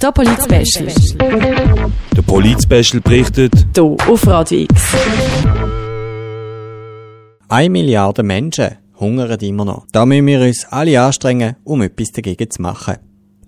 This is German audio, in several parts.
Der Polit-Special. Der Polit-Special berichtet Hier auf Radio X. Eine Milliarde Menschen hungern immer noch. Da müssen wir uns alle anstrengen, um etwas dagegen zu machen.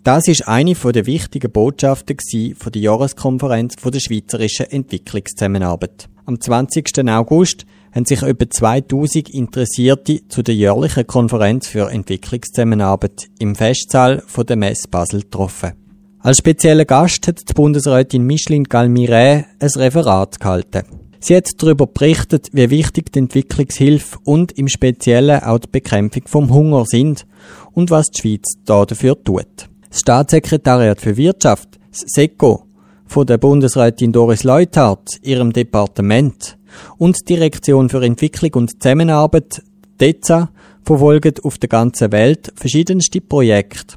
Das ist eine der wichtigen Botschaften von der Jahreskonferenz der Schweizerischen Entwicklungszusammenarbeit. Am 20. August haben sich etwa 2000 Interessierte zu der jährlichen Konferenz für Entwicklungszusammenarbeit im Festsaal von der Messe Basel getroffen. Als spezieller Gast hat die Bundesrätin Micheline Galmiret ein Referat gehalten. Sie hat darüber berichtet, wie wichtig die Entwicklungshilfe und im Speziellen auch die Bekämpfung vom Hunger sind und was die Schweiz da dafür tut. Das Staatssekretariat für Wirtschaft, das SECO, von der Bundesrätin Doris Leuthardt, ihrem Departement, und die Direktion für Entwicklung und Zusammenarbeit, DEZA, verfolgen auf der ganzen Welt verschiedenste Projekte.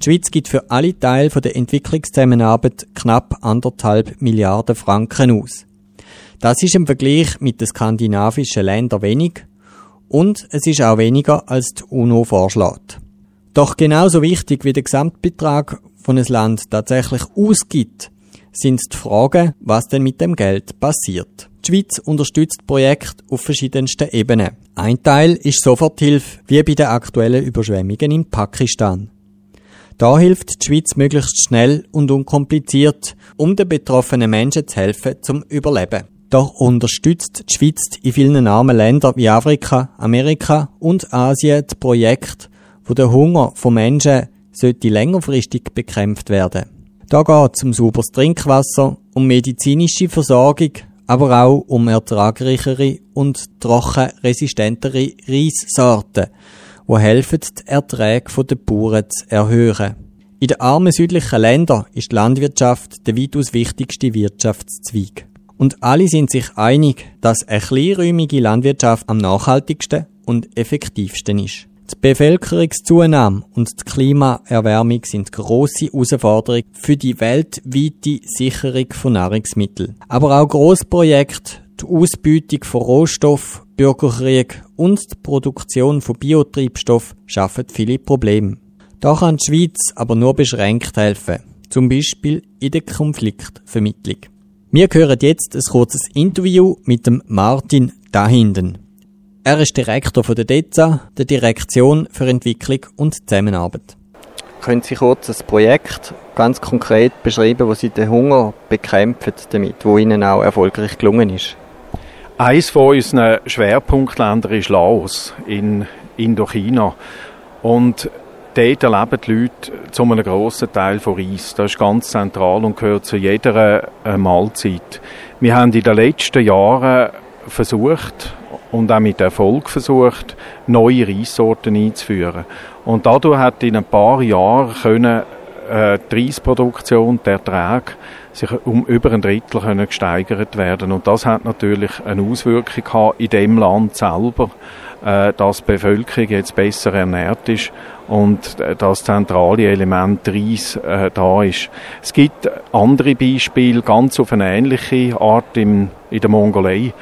Die Schweiz gibt für alle Teile der Entwicklungszusammenarbeit knapp anderthalb Milliarden Franken aus. Das ist im Vergleich mit den skandinavischen Ländern wenig und es ist auch weniger als die UNO vorschlägt. Doch genauso wichtig wie der Gesamtbetrag von einem Land tatsächlich ausgibt, sind die Fragen, was denn mit dem Geld passiert. Die Schweiz unterstützt Projekte auf verschiedensten Ebenen. Ein Teil ist Soforthilfe, wie bei den aktuellen Überschwemmungen in Pakistan. Da hilft die Schweiz möglichst schnell und unkompliziert, um den betroffenen Menschen zu helfen zum Überleben. Doch unterstützt die Schweiz in vielen armen Ländern wie Afrika, Amerika und Asien Projekte, wo der Hunger von Menschen sollte längerfristig bekämpft werden. Da geht es um sauberes Trinkwasser, um medizinische Versorgung, aber auch um ertragreichere und trockenresistentere Reissorten, die helfen, die Erträge der Bauern zu erhöhen. In den armen südlichen Ländern ist die Landwirtschaft der weitaus wichtigste Wirtschaftszweig. Und alle sind sich einig, dass eine kleinräumige Landwirtschaft am nachhaltigsten und effektivsten ist. Die Bevölkerungszunahme und die Klimaerwärmung sind grosse Herausforderungen für die weltweite Sicherung von Nahrungsmitteln. Aber auch Grossprojekte, die Ausbeutung von Rohstoff, Bürgerkrieg und die Produktion von Biotreibstoff schaffen viele Probleme. Da kann die Schweiz aber nur beschränkt helfen, zum Beispiel in der Konfliktvermittlung. Wir hören jetzt ein kurzes Interview mit dem Martin Dahinden. Er ist Direktor von der DEZA, der Direktion für Entwicklung und Zusammenarbeit. Können Sie kurz das Projekt ganz konkret beschreiben, wo Sie den Hunger bekämpfen damit, wo Ihnen auch erfolgreich gelungen ist? Eines von unseren Schwerpunktländern ist Laos in Indochina. Und dort erleben die Leute zu einem grossen Teil von Reis. Das ist ganz zentral und gehört zu jeder äh, Mahlzeit. Wir haben in den letzten Jahren versucht, und auch mit Erfolg versucht, neue Reissorten einzuführen. Und dadurch hat in ein paar Jahren können, äh, die Reisproduktion, der Ertrag, sich um über ein Drittel können gesteigert werden. Und das hat natürlich eine Auswirkung gehabt in dem Land selber, äh, dass die Bevölkerung jetzt besser ernährt ist und äh, das zentrale Element Reis äh, da ist. Es gibt andere Beispiele, ganz auf eine ähnliche Art im, in der Mongolei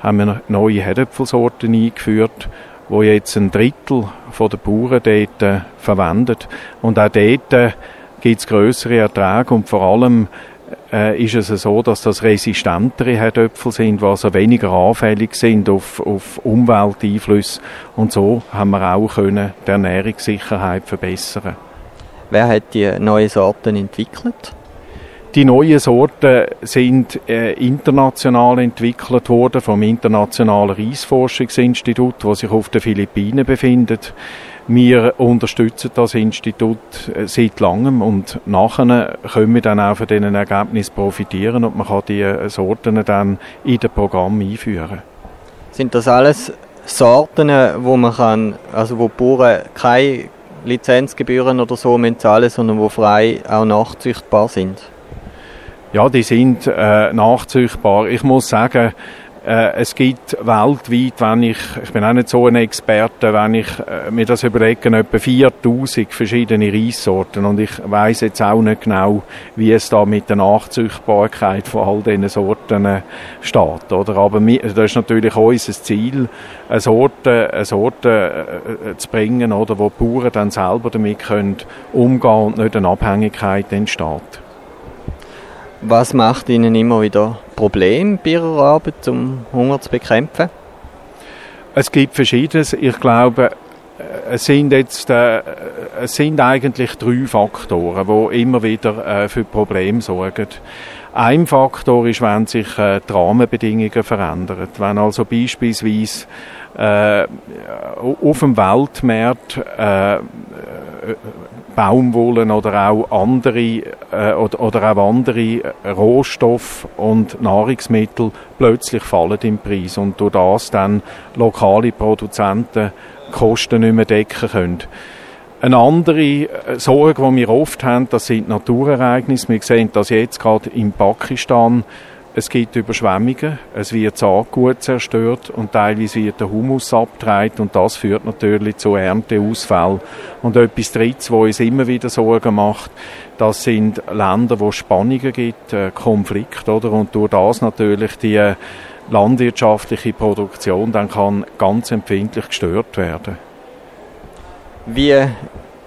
haben wir neue Herdöpfelsorten eingeführt, wo jetzt ein Drittel der Bauern dort äh, verwendet. Und auch dort äh, gibt es grössere Erträge und vor allem äh, ist es so, dass das resistentere Herdöpfel sind, die also weniger anfällig sind auf, auf Umwelteinflüsse. Und so haben wir auch können die Ernährungssicherheit verbessern. Wer hat die neuen Sorten entwickelt? Die neuen Sorten sind äh, international entwickelt worden vom Internationalen Reisforschungsinstitut, das sich auf den Philippinen befindet. Wir unterstützen das Institut äh, seit langem und nachher können wir dann auch von diesen Ergebnissen profitieren und man kann die äh, Sorten dann in das Programm einführen. Sind das alles Sorten, wo man kann, also wo Bauern keine Lizenzgebühren oder so zahlen, sondern wo frei auch nachzüchtbar sind? Ja, die sind äh, nachzüchtbar. Ich muss sagen, Äh, es gibt weltweit, wenn ich, ich bin auch nicht so ein Experte, wenn ich äh, mir das überlege, etwa 4000 verschiedene Reissorten und ich weiß jetzt auch nicht genau, wie es da mit der Nachzüchtbarkeit von all diesen Sorten äh, steht, oder? Aber wir, das ist natürlich unser Ziel, eine Sorte, eine Sorte äh, zu bringen, oder, wo die Bauern dann selber damit können umgehen und nicht eine Abhängigkeit entsteht. Was macht Ihnen immer wieder Probleme bei Ihrer Arbeit, um Hunger zu bekämpfen? Es gibt verschiedenes. Ich glaube, äh, es sind jetzt äh, es sind eigentlich drei Faktoren, die immer wieder äh, für Probleme sorgen. Ein Faktor ist, wenn sich äh, die Rahmenbedingungen verändern. Wenn also beispielsweise äh, auf dem Weltmarkt Baumwollen oder auch andere äh, oder, oder auch andere Rohstoffe und Nahrungsmittel plötzlich fallen im Preis und durch das dann lokale Produzenten Kosten nicht mehr decken können. Eine andere äh, Sorge, die wir oft haben, das sind Naturereignisse. Wir sehen das jetzt gerade in Pakistan es gibt Überschwemmungen, es wird Saatgut zerstört und teilweise wird der Humus abgetragen und das führt natürlich zu Ernteausfällen. Und etwas Drittes, was uns immer wieder Sorgen macht, das sind Länder, wo es Spannungen gibt, äh, Konflikte, oder? Und durch das natürlich die landwirtschaftliche Produktion dann kann ganz empfindlich gestört werden. Wie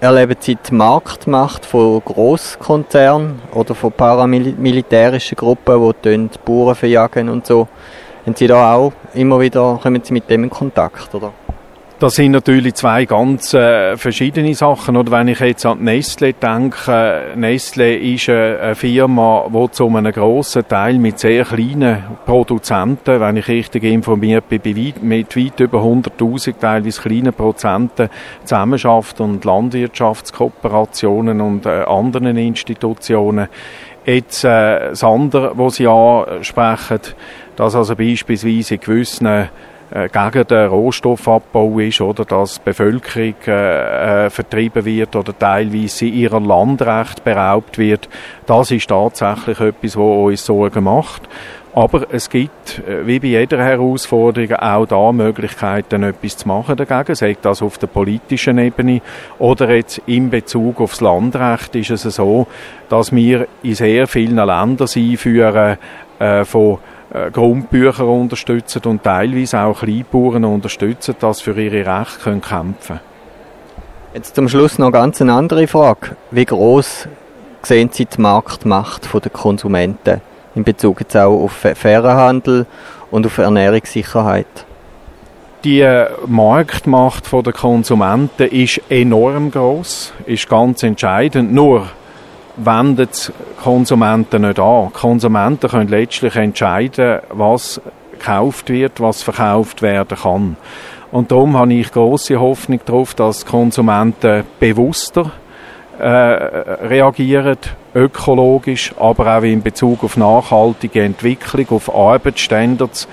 erleben Sie die Marktmacht von Großkonzernen oder von paramilitärischen Gruppen, die die Bauern verjagen und so? Haben Sie da auch immer wieder, kommen Sie mit dem in Kontakt, oder? Das sind natürlich zwei ganz äh, verschiedene Sachen. Oder wenn ich jetzt an Nestle denke, Nestle ist äh, eine Firma, die zu einem grossen Teil mit sehr kleinen Produzenten, wenn ich richtig informiert bin, mit weit über 100.000 teilweise kleinen Prozenten zusammenarbeitet und Landwirtschaftskooperationen und äh, anderen Institutionen. Jetzt äh, das andere, was Sie ansprechen, dass also beispielsweise in gewissen äh, gegen den Rohstoffabbau ist oder dass die Bevölkerung äh, äh, vertrieben wird oder teilweise ihrer Landrecht beraubt wird, das ist tatsächlich etwas, was uns Sorgen macht. Aber es gibt, äh, wie bei jeder Herausforderung, auch da Möglichkeiten, etwas zu machen dagegen. Sei das auf der politischen Ebene oder jetzt in Bezug aufs Landrecht ist es so, dass wir in sehr vielen Ländern einführen äh, von Grundbücher unterstützen und teilweise auch Kleinbauern unterstützen, dass für ihre Rechte können kämpfen Jetzt zum Schluss noch ganz eine andere Frage. Wie groß sehen Sie die Marktmacht der Konsumenten in Bezug jetzt auch auf fairen Handel und auf Ernährungssicherheit? Die Marktmacht der Konsumenten ist enorm groß, ist ganz entscheidend. Nur wenden Konsumenten nicht an. Konsumenten können letztlich entscheiden, was gekauft wird, was verkauft werden kann. Und darum habe ich große Hoffnung darauf, dass Konsumenten bewusster äh, reagieren, ökologisch, aber auch in Bezug auf nachhaltige Entwicklung, auf Arbeitsstandards.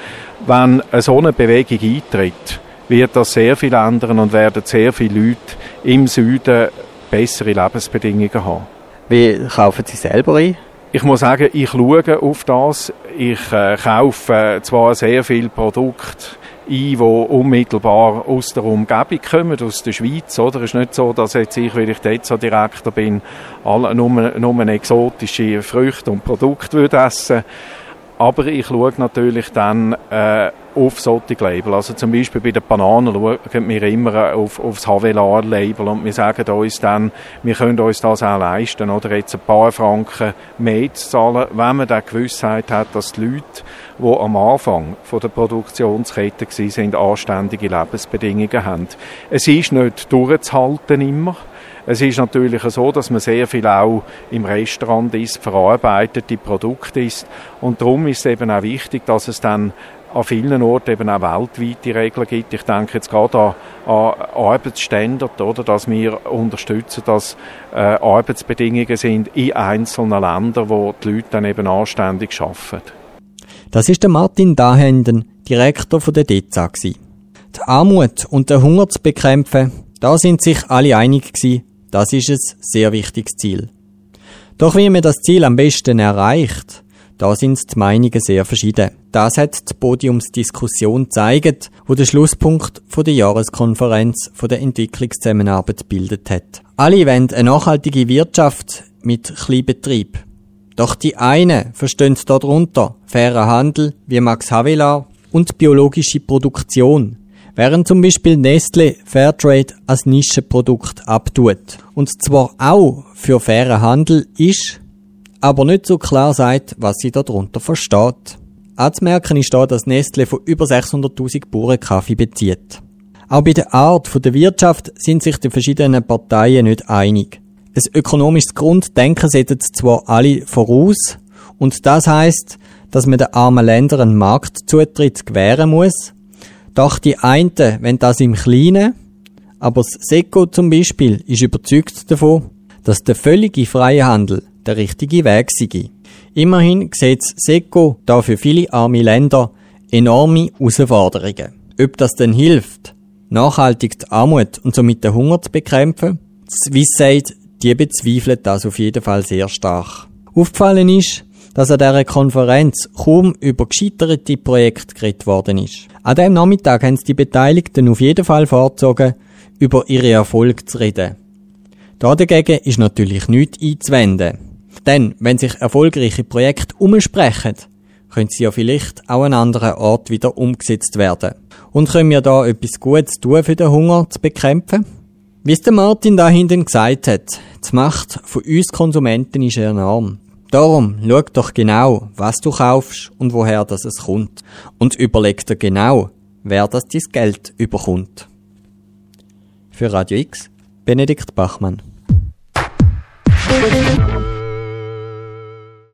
Wenn eine so eine Bewegung eintritt, wird das sehr viel ändern und werden sehr viele Leute im Süden bessere Lebensbedingungen haben. Wie kaufen Sie selber ein? Ich muss sagen, ich schaue auf das. Ich äh, kaufe zwar sehr viele Produkte ein, die unmittelbar aus der Umgebung kommen, aus der Schweiz. Oder? Es ist nicht so, dass jetzt ich, weil ich dort so Direktor bin, alle, nur, nur exotische Früchte und Produkte würde essen aber ich schaue natürlich dann äh, auf solche Label. Also zum Beispiel bei den Bananen schauen wir immer auf, auf das Havelar-Label und wir sagen uns dann, wir können uns das auch leisten, oder jetzt ein paar Franken mehr zu zahlen, wenn man die Gewissheit hat, dass die Leute, die am Anfang von der Produktionskette waren, anständige Lebensbedingungen haben. Es ist nicht durchzuhalten immer, es ist natürlich so, dass man sehr viel auch im Restaurant isst, verarbeitete Produkte isst. Und darum ist es eben auch wichtig, dass es dann an vielen Orten eben auch weltweite Regeln gibt. Ich denke jetzt gerade an, an Arbeitsstandard, oder, dass wir unterstützen, dass äh, Arbeitsbedingungen sind in einzelnen Ländern, wo die Leute dann eben anständig arbeiten. Das ist der Martin Dahenden, Direktor von der DEZA. Die Armut und den Hunger zu bekämpfen, da sind sich alle einig gewesen, das ist ein sehr wichtiges Ziel. Doch wie man das Ziel am besten erreicht, Da sind die Meinungen sehr verschieden. Das hat die Podiumsdiskussion gezeigt, wo der Schlusspunkt von der Jahreskonferenz von der Entwicklungszusammenarbeit bildet hat. Alle wollen eine nachhaltige Wirtschaft mit Kleinbetrieb. Doch die einen verstehen darunter fairer Handel wie Max Havelaar und biologische Produktion, während zum Beispiel Nestle Fairtrade als Nischenprodukt abtut. Und zwar auch für fairen Handel ist, aber nicht so klar sagt, was sie darunter versteht. Anzumerken ist da, dass Nestle von über 600.000 Bauern Kaffee bezieht. Auch bei der Art der Wirtschaft sind sich die verschiedenen Parteien nicht einig. Ein ökonomisches Grunddenken setzen zwar alle voraus, und das heißt, dass man den armen Ländern einen Marktzutritt gewähren muss. Doch die einen wenn das im Kleinen, aber das SECO zum Beispiel ist überzeugt davon, dass der völlige freie Handel der richtige Weg sei. Immerhin sieht das SECO da für viele arme Länder enorme Herausforderungen. Ob das denn hilft, nachhaltig die Armut und somit den Hunger zu bekämpfen, Swissade, die bezweifelt das auf jeden Fall sehr stark. Aufgefallen ist, dass an dieser Konferenz kaum über gescheiterte Projekte geredet worden ist. An diesem Nachmittag haben die Beteiligten auf jeden Fall vorgezogen, über ihre Erfolge zu reden. Dagegen ist natürlich nichts einzuwenden. Denn, wenn sich erfolgreiche Projekte umsprechen, können sie ja vielleicht auch an anderen Ort wieder umgesetzt werden. Und können wir da etwas Gutes tun, für den Hunger zu bekämpfen? Wie es der Martin da hinten gesagt hat, die Macht von uns Konsumenten ist enorm. Darum, schau doch genau, was du kaufst und woher das es kommt. Und überleg dir genau, wer das dein Geld überkommt. Für Radio X, Benedikt Bachmann.